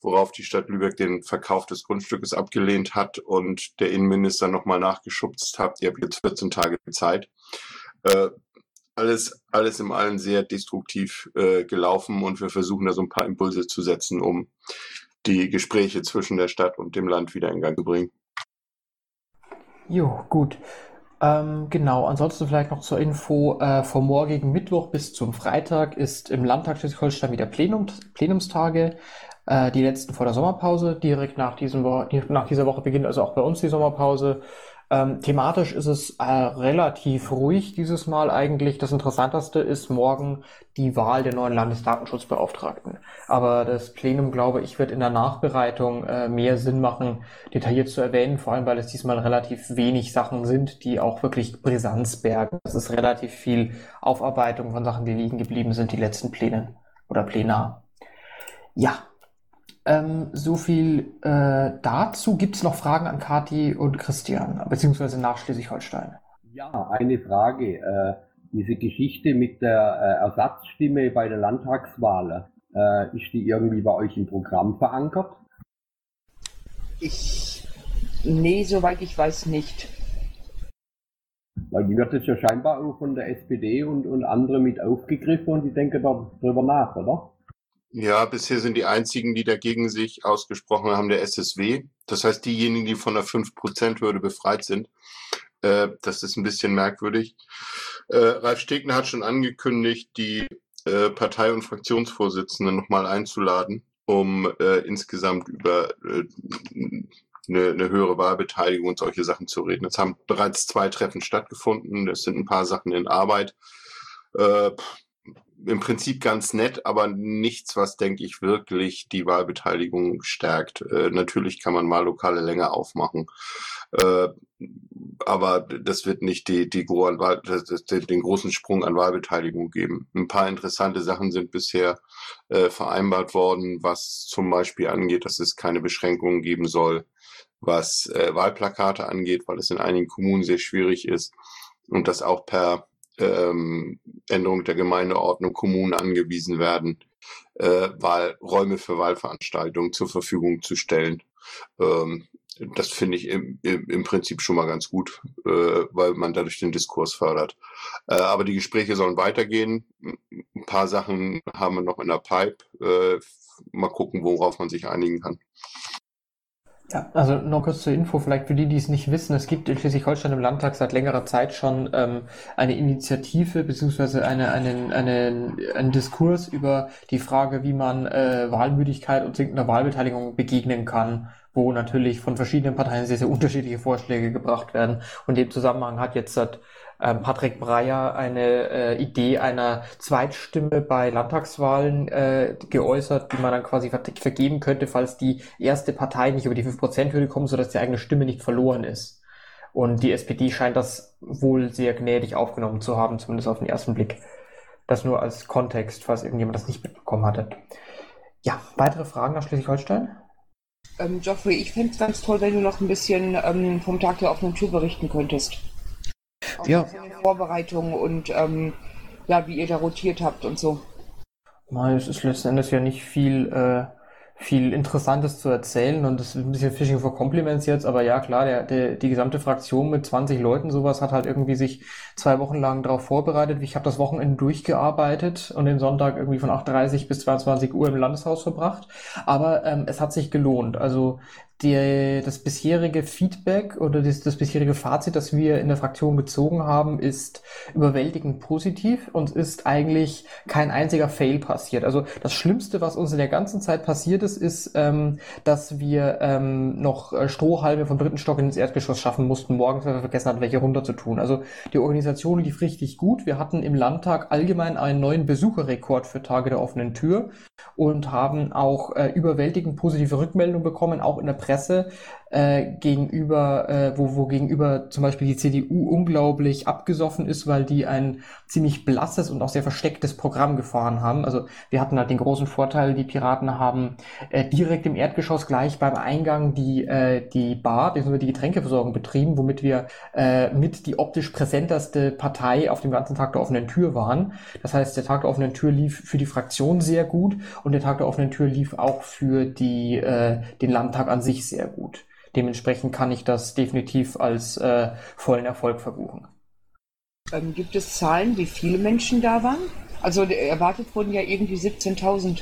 worauf die Stadt Lübeck den Verkauf des Grundstückes abgelehnt hat und der Innenminister nochmal nachgeschubst hat, ihr habt jetzt 14 Tage Zeit. Äh, alles, alles im Allen sehr destruktiv äh, gelaufen und wir versuchen da so ein paar Impulse zu setzen, um die Gespräche zwischen der Stadt und dem Land wieder in Gang zu bringen. Jo, gut. Ähm, genau, ansonsten vielleicht noch zur Info, äh, vom morgigen Mittwoch bis zum Freitag ist im Landtag Schleswig-Holstein wieder Plenum, Plenumstage. Äh, die letzten vor der Sommerpause, direkt nach, diesem Wo nach dieser Woche beginnt also auch bei uns die Sommerpause. Ähm, thematisch ist es äh, relativ ruhig dieses Mal eigentlich. Das Interessanteste ist morgen die Wahl der neuen Landesdatenschutzbeauftragten. Aber das Plenum, glaube ich, wird in der Nachbereitung äh, mehr Sinn machen, detailliert zu erwähnen, vor allem weil es diesmal relativ wenig Sachen sind, die auch wirklich Brisanz bergen. Es ist relativ viel Aufarbeitung von Sachen, die liegen geblieben sind, die letzten Pläne oder Plenar. Ja, ähm, so viel äh, dazu. Gibt es noch Fragen an Kati und Christian, beziehungsweise nach Schleswig-Holstein? Ja, eine Frage. Äh, diese Geschichte mit der äh, Ersatzstimme bei der Landtagswahl, äh, ist die irgendwie bei euch im Programm verankert? Ich. Nee, soweit ich weiß nicht. Weil die wird jetzt ja scheinbar auch von der SPD und, und andere mit aufgegriffen und die denken darüber nach, oder? Ja, bisher sind die einzigen, die dagegen sich ausgesprochen haben, der SSW. Das heißt, diejenigen, die von der 5%-Hürde befreit sind. Äh, das ist ein bisschen merkwürdig. Äh, Ralf Stegner hat schon angekündigt, die äh, Partei- und Fraktionsvorsitzenden nochmal einzuladen, um äh, insgesamt über äh, eine, eine höhere Wahlbeteiligung und solche Sachen zu reden. Es haben bereits zwei Treffen stattgefunden. Es sind ein paar Sachen in Arbeit. Äh, im Prinzip ganz nett, aber nichts, was, denke ich, wirklich die Wahlbeteiligung stärkt. Äh, natürlich kann man mal Lokale länger aufmachen, äh, aber das wird nicht die, die das, den großen Sprung an Wahlbeteiligung geben. Ein paar interessante Sachen sind bisher äh, vereinbart worden, was zum Beispiel angeht, dass es keine Beschränkungen geben soll, was äh, Wahlplakate angeht, weil es in einigen Kommunen sehr schwierig ist und das auch per ähm, Änderung der Gemeindeordnung Kommunen angewiesen werden, äh, Wahlräume für Wahlveranstaltungen zur Verfügung zu stellen. Ähm, das finde ich im, im, im Prinzip schon mal ganz gut, äh, weil man dadurch den Diskurs fördert. Äh, aber die Gespräche sollen weitergehen. Ein paar Sachen haben wir noch in der Pipe. Äh, mal gucken, worauf man sich einigen kann. Ja, also noch kurz zur Info, vielleicht für die, die es nicht wissen, es gibt in Schleswig-Holstein im Landtag seit längerer Zeit schon ähm, eine Initiative beziehungsweise eine, einen, einen, einen Diskurs über die Frage, wie man äh, Wahlmüdigkeit und sinkender Wahlbeteiligung begegnen kann, wo natürlich von verschiedenen Parteien sehr, sehr unterschiedliche Vorschläge gebracht werden. Und in dem Zusammenhang hat jetzt seit Patrick Breyer eine äh, Idee einer Zweitstimme bei Landtagswahlen äh, geäußert, die man dann quasi ver vergeben könnte, falls die erste Partei nicht über die 5%-Hürde kommt, sodass die eigene Stimme nicht verloren ist. Und die SPD scheint das wohl sehr gnädig aufgenommen zu haben, zumindest auf den ersten Blick. Das nur als Kontext, falls irgendjemand das nicht mitbekommen hatte. Ja, weitere Fragen nach Schleswig-Holstein? Ähm, Geoffrey, ich fände es ganz toll, wenn du noch ein bisschen ähm, vom Tag der offenen Tür berichten könntest. Auch Ja. Vorbereitungen und ähm, ja, wie ihr da rotiert habt und so. Es ist letzten Endes ja nicht viel, äh, viel Interessantes zu erzählen und das ist ein bisschen Fishing for Compliments jetzt, aber ja klar, der, der, die gesamte Fraktion mit 20 Leuten sowas hat halt irgendwie sich zwei Wochen lang darauf vorbereitet. Ich habe das Wochenende durchgearbeitet und den Sonntag irgendwie von 8.30 bis 22 Uhr im Landeshaus verbracht, aber ähm, es hat sich gelohnt. Also die, das bisherige Feedback oder das, das bisherige Fazit, das wir in der Fraktion gezogen haben, ist überwältigend positiv und ist eigentlich kein einziger Fail passiert. Also das Schlimmste, was uns in der ganzen Zeit passiert ist, ist, ähm, dass wir ähm, noch äh, Strohhalme vom dritten Stock ins Erdgeschoss schaffen mussten, morgens, weil wir vergessen hatten, welche runter zu tun. Also die Organisation lief richtig gut. Wir hatten im Landtag allgemein einen neuen Besucherrekord für Tage der offenen Tür und haben auch äh, überwältigend positive Rückmeldungen bekommen, auch in der Presse äh, gegenüber, äh, wo, wo gegenüber zum Beispiel die CDU unglaublich abgesoffen ist, weil die ein ziemlich blasses und auch sehr verstecktes Programm gefahren haben. Also wir hatten halt den großen Vorteil, die Piraten haben äh, direkt im Erdgeschoss gleich beim Eingang die, äh, die Bar bzw. die Getränkeversorgung betrieben, womit wir äh, mit die optisch präsenteste Partei auf dem ganzen Tag der offenen Tür waren. Das heißt, der Tag der offenen Tür lief für die Fraktion sehr gut und der Tag der offenen Tür lief auch für die, äh, den Landtag an sich sehr gut. Dementsprechend kann ich das definitiv als äh, vollen Erfolg verbuchen. Ähm, gibt es Zahlen, wie viele Menschen da waren? Also äh, erwartet wurden ja irgendwie 17.000.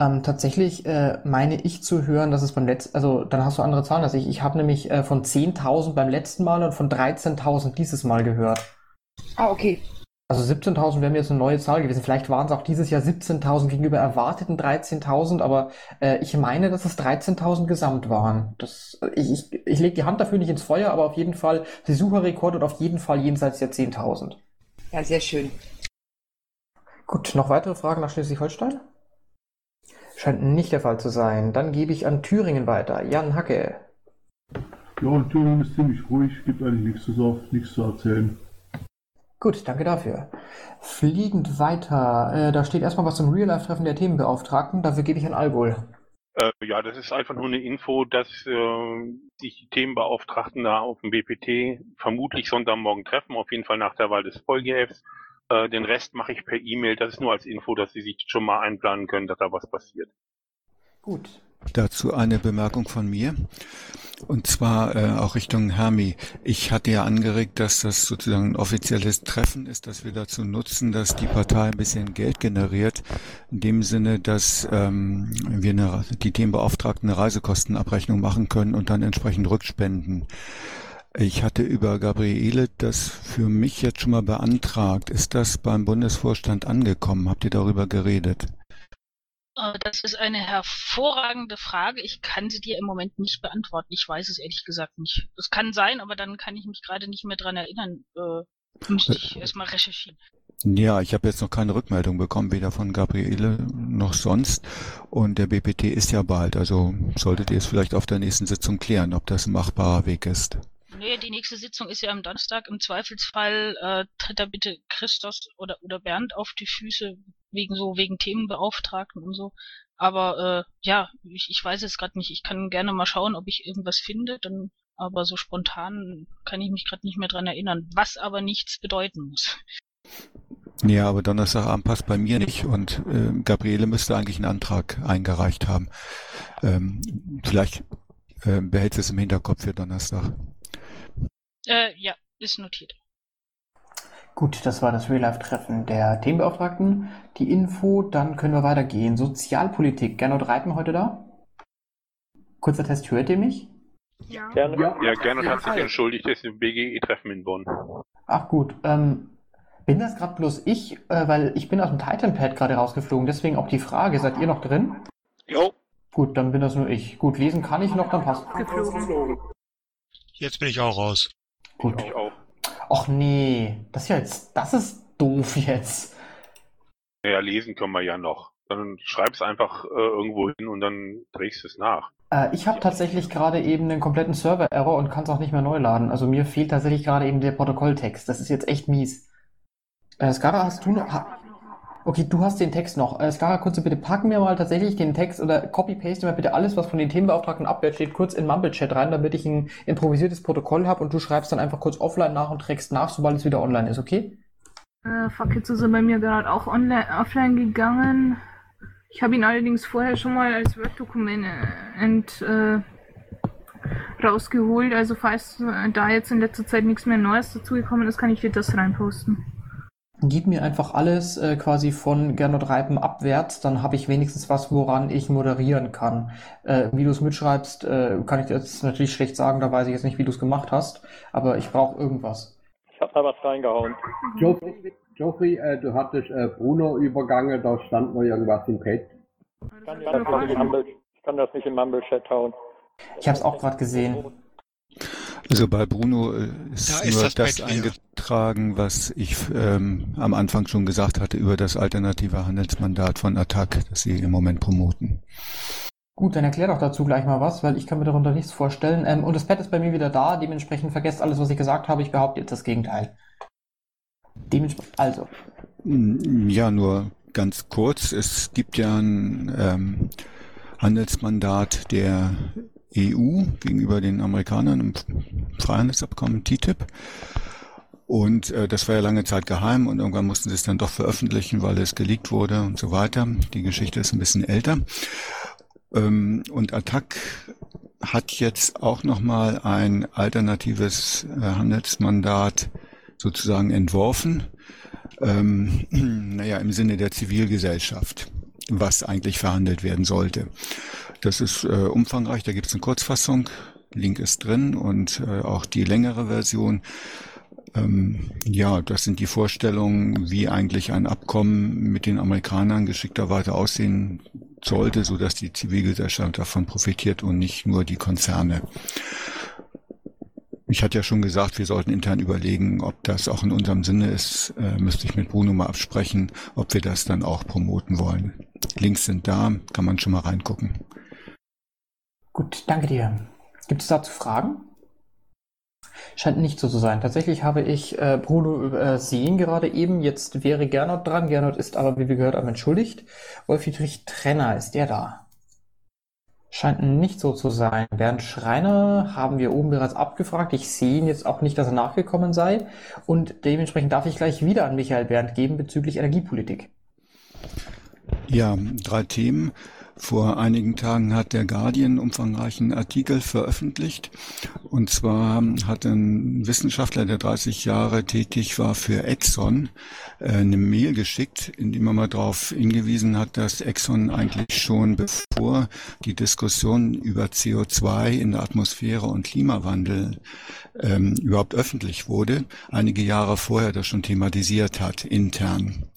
Ähm, tatsächlich äh, meine ich zu hören, dass es beim letzten, also dann hast du andere Zahlen als ich. Ich habe nämlich äh, von 10.000 beim letzten Mal und von 13.000 dieses Mal gehört. Ah, okay. Also 17.000 wäre mir jetzt eine neue Zahl gewesen. Vielleicht waren es auch dieses Jahr 17.000 gegenüber erwarteten 13.000, aber äh, ich meine, dass es 13.000 gesamt waren. Das, ich ich, ich lege die Hand dafür nicht ins Feuer, aber auf jeden Fall Besucherrekord und auf jeden Fall jenseits der 10.000. Ja, sehr schön. Gut, noch weitere Fragen nach Schleswig-Holstein? Scheint nicht der Fall zu sein. Dann gebe ich an Thüringen weiter. Jan Hacke. Ja, und Thüringen ist ziemlich ruhig, gibt eigentlich nichts zu, sagen, nichts zu erzählen. Gut, danke dafür. Fliegend weiter. Äh, da steht erstmal was zum Real-Life-Treffen der Themenbeauftragten. Dafür gebe ich an Albul. Äh, ja, das ist einfach nur eine Info, dass äh, sich die Themenbeauftragten da auf dem BPT vermutlich Sonntagmorgen treffen, auf jeden Fall nach der Wahl des VolGFs. Äh, den Rest mache ich per E-Mail. Das ist nur als Info, dass sie sich schon mal einplanen können, dass da was passiert. Gut. Dazu eine Bemerkung von mir. Und zwar äh, auch Richtung Hermi. Ich hatte ja angeregt, dass das sozusagen ein offizielles Treffen ist, dass wir dazu nutzen, dass die Partei ein bisschen Geld generiert. In dem Sinne, dass ähm, wir eine, die Themenbeauftragten eine Reisekostenabrechnung machen können und dann entsprechend rückspenden. Ich hatte über Gabriele das für mich jetzt schon mal beantragt. Ist das beim Bundesvorstand angekommen? Habt ihr darüber geredet? Äh, Das ist eine hervorragende Frage. Ich kann sie dir im Moment nicht beantworten. Ich weiß es ehrlich gesagt nicht. Das kann sein, aber dann kann ich mich gerade nicht mehr dran erinnern. Äh, müsste ich erstmal recherchieren. Ja, ich habe jetzt noch keine Rückmeldung bekommen, weder von Gabriele noch sonst. Und der BPT ist ja bald, also solltet ihr es vielleicht auf der nächsten Sitzung klären, ob das ein machbarer Weg ist. Nee, die nächste Sitzung ist ja am Donnerstag. Im Zweifelsfall äh, tritt da bitte Christos oder, oder Bernd auf die Füße, wegen so, wegen Themenbeauftragten und so. Aber äh, ja, ich, ich weiß es gerade nicht. Ich kann gerne mal schauen, ob ich irgendwas finde, dann aber so spontan kann ich mich gerade nicht mehr dran erinnern, was aber nichts bedeuten muss. Ja, aber Donnerstagabend passt bei mir nicht und äh, Gabriele müsste eigentlich einen Antrag eingereicht haben. Ähm, vielleicht äh, behältst es im Hinterkopf für Donnerstag. Äh, ja, ist notiert. Gut, das war das Real-Life-Treffen der Themenbeauftragten. Die Info, dann können wir weitergehen. Sozialpolitik. Gernot Reipen heute da? Kurzer Test, hört ihr mich? Ja, ja Gernot hat sich entschuldigt, er ist im BGE-Treffen in Bonn. Ach gut, ähm, bin das gerade bloß ich, äh, weil ich bin aus dem Titanpad gerade rausgeflogen, deswegen auch die Frage, seid ihr noch drin? Jo. Gut, dann bin das nur ich. Gut, lesen kann ich noch, dann passt. Jetzt bin ich auch raus. Gut. Ich auch. Och nee, das ist ja jetzt, das ist doof jetzt. Ja, lesen können wir ja noch. Dann schreib's einfach äh, irgendwo hin und dann drehst du es nach. Äh, ich habe tatsächlich gerade eben einen kompletten Server-Error und kann es auch nicht mehr neu laden. Also mir fehlt tatsächlich gerade eben der Protokolltext. Das ist jetzt echt mies. Äh, Skara, hast du noch... Ha okay, du hast den Text noch. Äh, Skara, kurz bitte packen wir mal tatsächlich den Text oder copy-paste mal bitte alles, was von den Themenbeauftragten abwärts steht, kurz in Mumble-Chat rein, damit ich ein improvisiertes Protokoll habe und du schreibst dann einfach kurz offline nach und trägst nach, sobald es wieder online ist, okay? Äh, ist er bei mir gerade auch online, offline gegangen. Ich habe ihn allerdings vorher schon mal als Word-Dokument äh, ent, äh, rausgeholt. Also falls äh, da jetzt in letzter Zeit nichts mehr Neues dazugekommen ist, kann ich dir das reinposten. Gib mir einfach alles äh, quasi von Gernot Reipen abwärts, dann habe ich wenigstens was, woran ich moderieren kann. Äh, wie du es mitschreibst, äh, kann ich jetzt natürlich schlecht sagen, da weiß ich jetzt nicht, wie du es gemacht hast, aber ich brauche irgendwas. Ich habe da was reingehauen. Geoffrey, Geoffrey äh, du hattest äh, Bruno übergangen, da stand noch irgendwas im Pad. Ich kann, das nicht in Mumble, ich kann das nicht in Mumble-Chat hauen. Ich habe es auch gerade gesehen. Also bei Bruno äh, ist Da ist nur das das, eingetragen, was ich ähm, am Anfang schon gesagt hatte über das alternative Handelsmandat von Attac, das sie im Moment promoten. Gut, dann erklär doch dazu gleich mal was, weil ich kann mir darunter nichts vorstellen. Ähm, und das Pad ist bei mir wieder da, dementsprechend vergesst alles, was ich gesagt habe. Ich behaupte jetzt das Gegenteil. Dementsprechend, also, Mm, Ja, nur ganz kurz. Es gibt ja ein ähm, Handelsmandat der EU gegenüber den Amerikanern im Freihandelsabkommen TTIP. Und äh, das war ja lange Zeit geheim und irgendwann mussten sie es dann doch veröffentlichen, weil es geleakt wurde und so weiter. Die Geschichte ist ein bisschen älter. Ähm, und Attac hat jetzt auch nochmal ein alternatives äh, Handelsmandat sozusagen entworfen. Ähm, naja, im Sinne der Zivilgesellschaft, was eigentlich verhandelt werden sollte. Das ist äh, umfangreich, da gibt es eine Kurzfassung, Link ist drin und äh, auch die längere Version. Ähm, ja, das sind die Vorstellungen, wie eigentlich ein Abkommen mit den Amerikanern geschickterweise aussehen sollte, so dass die Zivilgesellschaft davon profitiert und nicht nur die Konzerne. Ich hatte ja schon gesagt, wir sollten intern überlegen, ob das auch in unserem Sinne ist. Äh, müsste ich mit Bruno mal absprechen, ob wir das dann auch promoten wollen. Links sind da, kann man schon mal reingucken. gut, danke dir. Gibt es dazu Fragen? Scheint nicht so zu sein. Tatsächlich habe ich äh, Bruno übersehen gerade eben. Jetzt wäre Gernot dran. Gernot ist aber, wie wir gehört haben, entschuldigt. Wolf-Dietrich Trenner, ist der da? Scheint nicht so zu sein. Bernd Schreiner haben wir oben bereits abgefragt. Ich sehe ihn jetzt auch nicht, dass er nachgekommen sei. Und dementsprechend darf ich gleich wieder an Michael Bernd geben bezüglich Energiepolitik. Ja, drei Themen. Vor einigen Tagen hat der Guardian umfangreichen Artikel veröffentlicht. Und zwar hat ein Wissenschaftler, der 30 Jahre tätig war für Exxon, äh, eine Mail geschickt, in dem er mal darauf hingewiesen hat, dass Exxon eigentlich schon bevor die Diskussion über CO2 in der Atmosphäre und Klimawandel ähm, überhaupt öffentlich wurde, einige Jahre vorher das schon thematisiert hat, intern.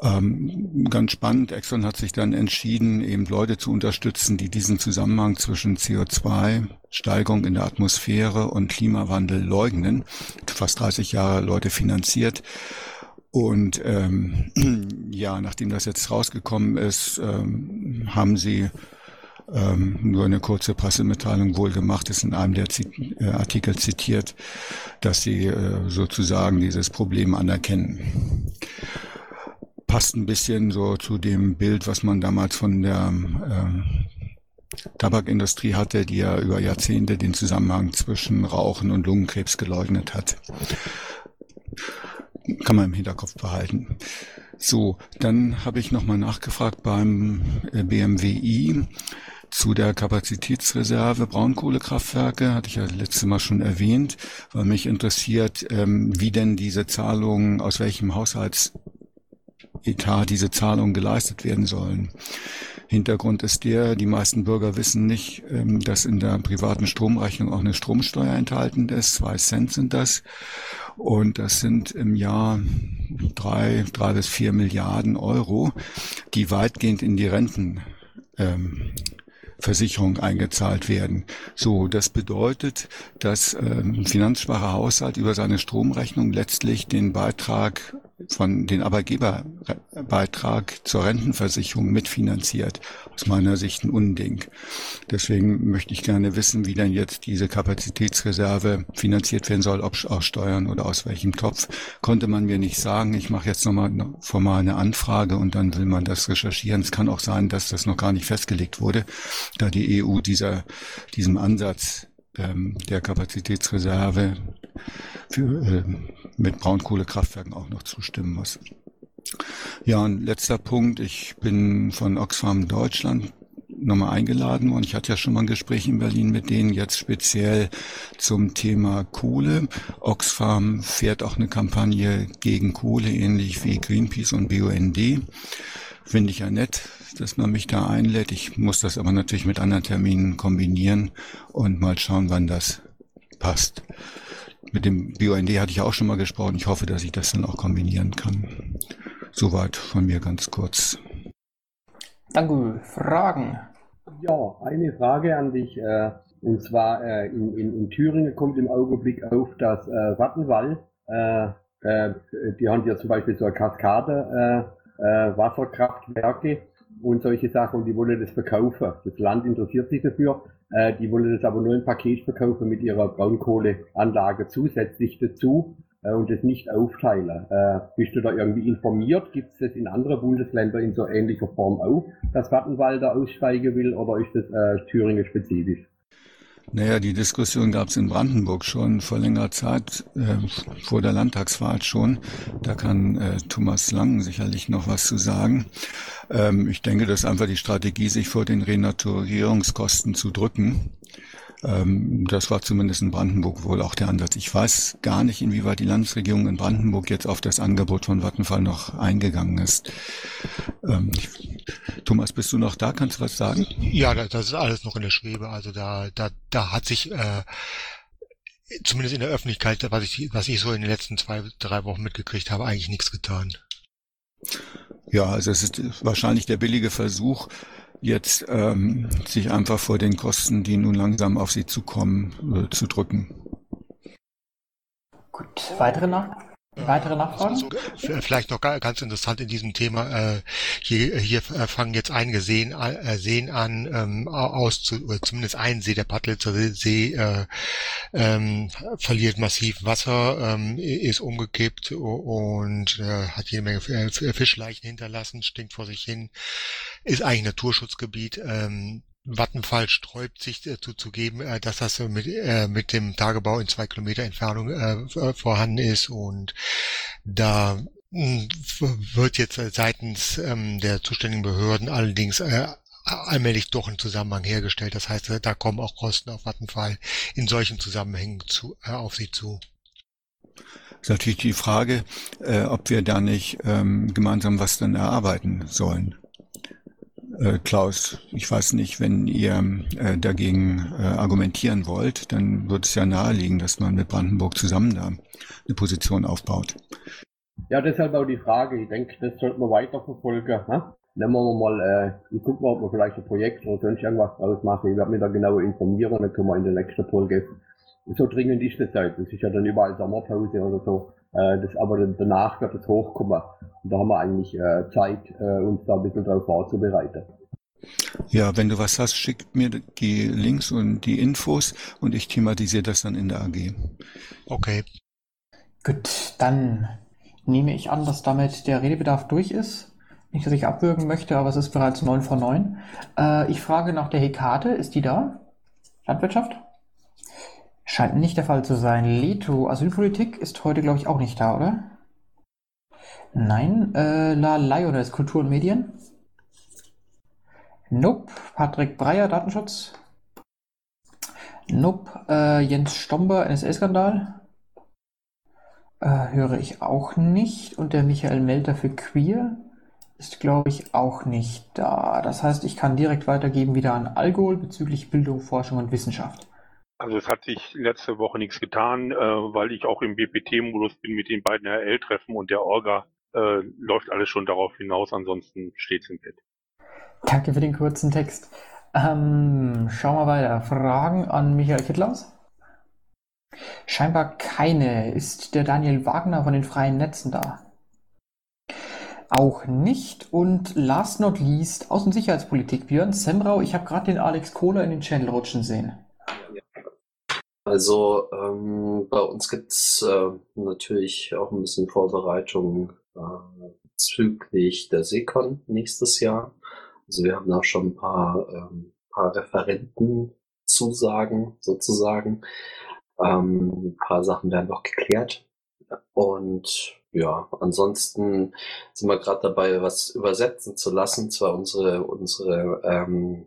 Ähm, ganz spannend, Exxon hat sich dann entschieden, eben Leute zu unterstützen, die diesen Zusammenhang zwischen CO2-Steigerung in der Atmosphäre und Klimawandel leugnen. Fast 30 Jahre Leute finanziert. Und ähm, ja, nachdem das jetzt rausgekommen ist, ähm, haben sie ähm, nur eine kurze Pressemitteilung wohl gemacht, ist in einem der Zi äh, Artikel zitiert, dass sie äh, sozusagen dieses Problem anerkennen passt ein bisschen so zu dem Bild, was man damals von der äh, Tabakindustrie hatte, die ja über Jahrzehnte den Zusammenhang zwischen Rauchen und Lungenkrebs geleugnet hat. Kann man im Hinterkopf behalten. So, dann habe ich nochmal nachgefragt beim äh, BMWI. Zu der Kapazitätsreserve Braunkohlekraftwerke hatte ich ja letztes Mal schon erwähnt, weil mich interessiert, ähm, wie denn diese Zahlungen, aus welchem Haushaltsetat diese Zahlungen geleistet werden sollen. Hintergrund ist der, die meisten Bürger wissen nicht, ähm, dass in der privaten Stromrechnung auch eine Stromsteuer enthalten ist. Zwei Cent sind das. Und das sind im Jahr drei, drei bis vier Milliarden Euro, die weitgehend in die Renten ähm, eingezahlt werden. So, das bedeutet, dass ähm, ein finanzschwacher Haushalt über seine Stromrechnung letztlich den Beitrag von den Arbeitgeberbeitrag zur Rentenversicherung mitfinanziert. Aus meiner Sicht ein Unding. Deswegen möchte ich gerne wissen, wie denn jetzt diese Kapazitätsreserve finanziert werden soll, ob aus Steuern oder aus welchem Topf. Konnte man mir nicht sagen. Ich mache jetzt nochmal formal eine Anfrage und dann will man das recherchieren. Es kann auch sein, dass das noch gar nicht festgelegt wurde, da die EU dieser, diesem Ansatz ähm, der Kapazitätsreserve für, äh, mit Braunkohlekraftwerken auch noch zustimmen muss. Ja, und letzter Punkt. Ich bin von Oxfam Deutschland nochmal eingeladen worden. Ich hatte ja schon mal ein Gespräch in Berlin mit denen, jetzt speziell zum Thema Kohle. Oxfam fährt auch eine Kampagne gegen Kohle, ähnlich wie Greenpeace und BUND. Finde ich ja nett, dass man mich da einlädt. Ich muss das aber natürlich mit anderen Terminen kombinieren und mal schauen, wann das passt. Mit dem BUND hatte ich auch schon mal gesprochen. Ich hoffe, dass ich das dann auch kombinieren kann. Soweit von mir ganz kurz. Danke. Fragen? Ja, eine Frage an dich. Äh, und zwar äh, in, in, in Thüringen kommt im Augenblick auf das äh, Wattenwall. Äh, die haben ja zum Beispiel so eine Kaskade Wasserkraftwerke und solche Sachen und die wollen das verkaufen. Das Land interessiert sich dafür. Äh, die wollen das aber nur im Paket verkaufen mit ihrer Braunkohleanlage zusätzlich dazu äh, und das nicht aufteilen. Äh, bist du da irgendwie informiert? Gibt es das in anderen Bundesländern in so ähnlicher Form auch, dass Vattenwald da aussteigen will oder ist das äh, Thüringen spezifisch? Naja, die Diskussion gab es in Brandenburg schon vor längerer Zeit, äh, vor der Landtagswahl schon. Da kann äh, Thomas Lang sicherlich noch was zu sagen. Ähm, ich denke, das ist einfach die Strategie, sich vor den Renaturierungskosten zu drücken. Ähm, das war zumindest in Brandenburg wohl auch der Ansatz. Ich weiß gar nicht, inwieweit die Landesregierung in Brandenburg jetzt auf das Angebot von Vattenfall noch eingegangen ist. Ähm, Thomas, bist du noch da? Kannst du was sagen? Ja, das ist alles noch in der Schwebe. Also da, da, da hat sich äh, zumindest in der Öffentlichkeit, was ich, was ich so in den letzten zwei, drei Wochen mitgekriegt habe, eigentlich nichts getan. Ja, also es ist wahrscheinlich der billige Versuch, jetzt ähm, sich einfach vor den Kosten, die nun langsam auf sie zukommen, äh, zu drücken. Gut, weitere Nach Weitere Nachfragen? Vielleicht noch ganz interessant in diesem Thema. Äh, hier, hier fangen jetzt einige Seen, äh, Seen an, ähm, aus, zu, oder zumindest ein See, der Paddlitzer See, äh, ähm, verliert massiv Wasser, ähm, ist umgekippt und äh, hat jede Menge Fischleichen hinterlassen, stinkt vor sich hin, ist eigentlich Naturschutzgebiet. Vattenfall sträubt sich dazu zu geben, äh, dass das mit, äh, mit dem Tagebau in zwei Kilometer Entfernung äh, vorhanden ist und da hm, wird jetzt seitens ähm, der zuständigen Behörden allerdings äh, allmählich doch ein Zusammenhang hergestellt. Das heißt, da kommen auch Kosten auf Vattenfall in solchen Zusammenhängen zu, äh, auf sie zu. Das ist natürlich die Frage, äh, ob wir da nicht ähm, gemeinsam was dann erarbeiten sollen. Äh, Klaus, ich weiß nicht, wenn ihr äh, dagegen äh, argumentieren wollt, dann wird es ja naheliegen, dass man mit Brandenburg zusammen da eine Position aufbaut. Ja, deshalb auch die Frage. Ich denke, das sollten wir weiterverfolgen. Ne? Nehmen wir mal, äh, ich gucke mal, ob wir vielleicht ein Projekt oder sonst irgendwas draus machen. Ich werde mich da genauer informieren, dann können wir in der nächsten Folge. So dringend ist das halt. Das ist ja dann überall Sommerpause oder so. Äh, das, aber danach wird es hochkommen. Und da haben wir eigentlich äh, Zeit, äh, uns da ein bisschen darauf vorzubereiten. Ja, wenn du was hast, schick mir die Links und die Infos und ich thematisiere das dann in der AG. Okay. Gut, dann nehme ich an, dass damit der Redebedarf durch ist. Nicht, dass ich abwürgen möchte, aber es ist bereits 9 vor 9. Äh, ich frage nach der Hekate. Ist die da? Landwirtschaft? Scheint nicht der Fall zu sein. Leto, Asylpolitik ist heute, glaube ich, auch nicht da, oder? Nein. Äh, La Lioness, Kultur und Medien? Nope. Patrick Breyer, Datenschutz. Nope. Äh, Jens Stomber, NSA-Skandal. Äh, höre ich auch nicht. Und der Michael Melter für Queer ist, glaube ich, auch nicht da. Das heißt, ich kann direkt weitergeben wieder an Alkohol bezüglich Bildung, Forschung und Wissenschaft. Also es hat sich letzte Woche nichts getan, äh, weil ich auch im BPT-Modus bin mit den beiden RL-Treffen und der Orga äh, läuft alles schon darauf hinaus, ansonsten steht's im Bett. Danke für den kurzen Text. Ähm, schauen wir weiter. Fragen an Michael Kittlaus? Scheinbar keine. Ist der Daniel Wagner von den freien Netzen da? Auch nicht. Und last not least, Außensicherheitspolitik. Björn Semrau, ich habe gerade den Alex Kohler in den Channel rutschen sehen. Also ähm, bei uns gibt's äh, natürlich auch ein bisschen Vorbereitung äh, bezüglich der Seekon nächstes Jahr. Also wir haben da schon ein paar, ähm, paar Referentenzusagen sozusagen. Ähm, ein paar Sachen werden noch geklärt. Und ja, ansonsten sind wir gerade dabei, was übersetzen zu lassen. Zwar unsere, unsere ähm,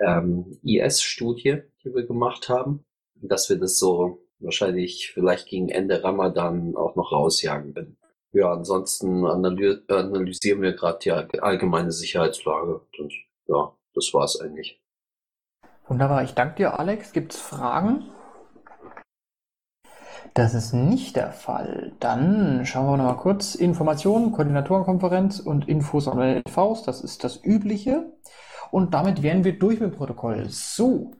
ähm, IS-Studie, die wir gemacht haben, dass wir das so wahrscheinlich vielleicht gegen Ende Ramadan auch noch rausjagen werden. Ja, ansonsten analy analysieren wir gerade die allgemeine Sicherheitslage und ja, das war's eigentlich. Wunderbar, ich danke dir, Alex. Gibt's Fragen? Das ist nicht der Fall. Dann schauen wir noch mal kurz. Informationen, Koordinatorenkonferenz und Infos an LVs. Das ist das Übliche. Und damit wären wir durch mit dem Protokoll. So,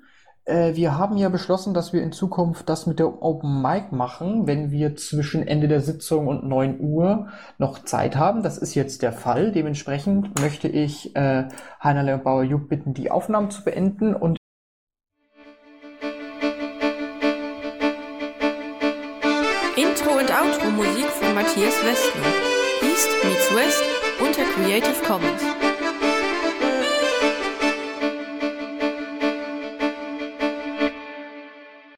äh, wir haben ja beschlossen, dass wir in Zukunft das mit der Open Mic machen, wenn wir zwischen Ende der Sitzung und 9 Uhr noch Zeit haben. Das ist jetzt der Fall. Dementsprechend möchte ich äh, Heinerle und Bauer-Jupp bitten, die Aufnahmen zu beenden und Intro und Outro Musik von Matthias Westner. East meets West unter Creative Commons.